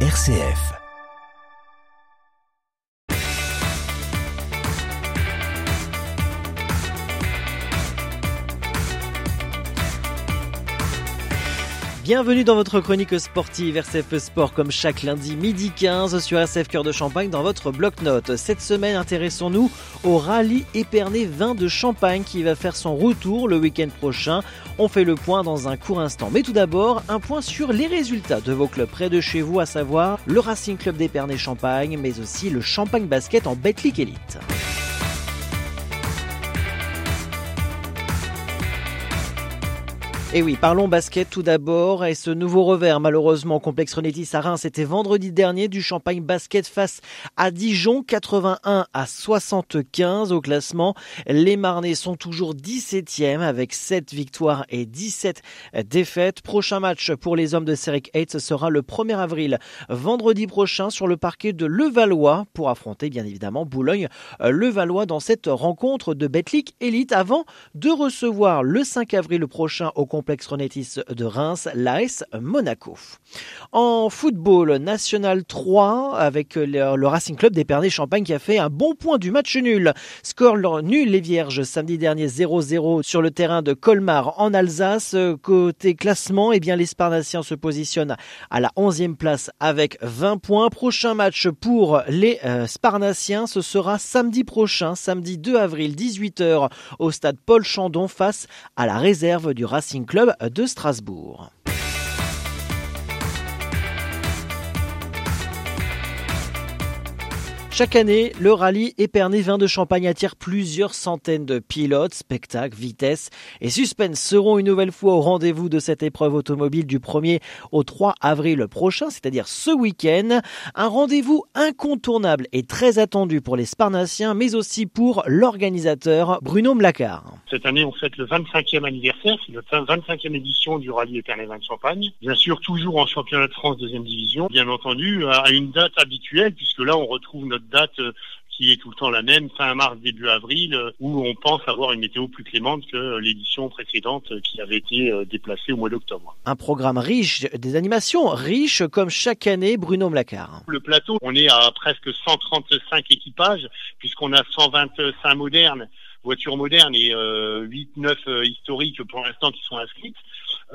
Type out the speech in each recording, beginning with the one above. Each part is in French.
RCF. Bienvenue dans votre chronique sportive RCF Sport comme chaque lundi midi 15 sur RCF Cœur de Champagne dans votre bloc-notes. Cette semaine, intéressons-nous au rallye Épernay Vin de Champagne qui va faire son retour le week-end prochain. On fait le point dans un court instant. Mais tout d'abord, un point sur les résultats de vos clubs près de chez vous, à savoir le Racing Club d'Épernay Champagne, mais aussi le Champagne Basket en Betclic Elite. Et oui, parlons basket tout d'abord. Et ce nouveau revers, malheureusement, complexe Renetis à c'était vendredi dernier du Champagne Basket face à Dijon, 81 à 75 au classement. Les Marnais sont toujours 17e avec 7 victoires et 17 défaites. Prochain match pour les hommes de Seric 8, ce sera le 1er avril, vendredi prochain, sur le parquet de Levallois pour affronter, bien évidemment, Boulogne-Levallois dans cette rencontre de Betlic Elite avant de recevoir le 5 avril prochain au complexe Renetis de Reims, l'AS Monaco. En football, National 3 avec le, Racing Club d'Épernay-Champagne qui a fait un bon point du match nul. Score nul les Vierges samedi dernier 0-0 sur le terrain de Colmar en Alsace. Côté classement, eh bien les Sparnassiens se positionnent à la 11e place avec 20 points. Prochain match pour les euh, Sparnassiens, ce sera samedi prochain, samedi 2 avril 18h au stade Paul Chandon face à la réserve du Racing Club de Strasbourg. Chaque année, le rallye Épernay Vin de Champagne attire plusieurs centaines de pilotes, spectacles, vitesse et suspense seront une nouvelle fois au rendez-vous de cette épreuve automobile du 1er au 3 avril prochain, c'est-à-dire ce week-end. Un rendez-vous incontournable et très attendu pour les Sparnassiens, mais aussi pour l'organisateur Bruno Mlacard. Cette année, on fête le 25e anniversaire, c'est la 25e édition du rallye Épernay Vin de Champagne. Bien sûr, toujours en championnat de France deuxième division, bien entendu, à une date habituelle, puisque là, on retrouve notre date euh, qui est tout le temps la même, fin mars, début avril, euh, où on pense avoir une météo plus clémente que l'édition précédente euh, qui avait été déplacée au mois d'octobre. Un programme riche, des animations riches comme chaque année, Bruno Mlacard. Le plateau, on est à presque 135 équipages, puisqu'on a 125 modernes voitures modernes et 8-9 historiques pour l'instant qui sont inscrites.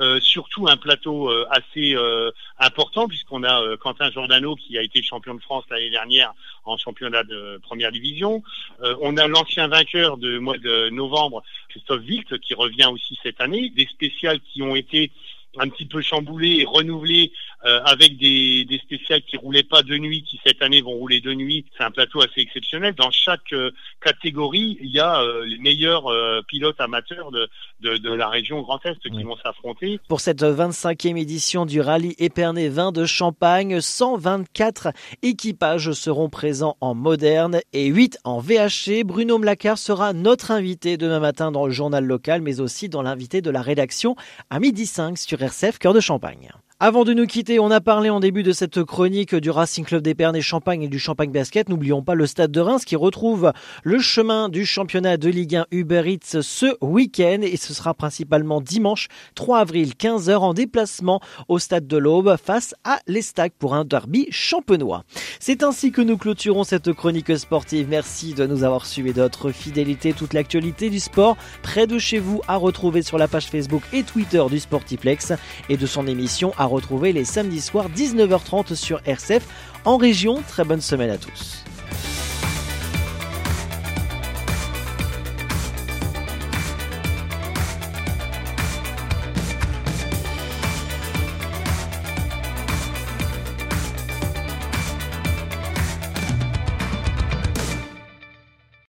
Euh, surtout un plateau euh, assez euh, important puisqu'on a Quentin Giordano qui a été champion de France l'année dernière en championnat de première division. on a l'ancien vainqueur de mois de novembre, Christophe Wilt, qui revient aussi cette année. Des spéciales qui ont été un petit peu chamboulé et renouvelé euh, avec des, des spéciales qui roulaient pas de nuit, qui cette année vont rouler de nuit. C'est un plateau assez exceptionnel. Dans chaque euh, catégorie, il y a euh, les meilleurs pilotes amateurs de, de, de, la région Grand Est qui vont s'affronter. Pour cette 25e édition du rallye Épernay 20 de Champagne, 124 équipages seront présents en moderne et 8 en VHC. Bruno Mlacard sera notre invité demain matin dans le journal local, mais aussi dans l'invité de la rédaction à midi 5 sur RCF Cœur de Champagne. Avant de nous quitter, on a parlé en début de cette chronique du Racing Club d'Épernay Champagne et du Champagne Basket. N'oublions pas le stade de Reims qui retrouve le chemin du championnat de Ligue 1 Uber Eats ce week-end et ce sera principalement dimanche 3 avril 15h en déplacement au stade de l'Aube face à l'Estac pour un derby champenois. C'est ainsi que nous clôturons cette chronique sportive. Merci de nous avoir suivis d'autres fidélité. Toute l'actualité du sport près de chez vous à retrouver sur la page Facebook et Twitter du Sportiplex et de son émission à retrouver les samedis soirs 19h30 sur RCF en région. Très bonne semaine à tous.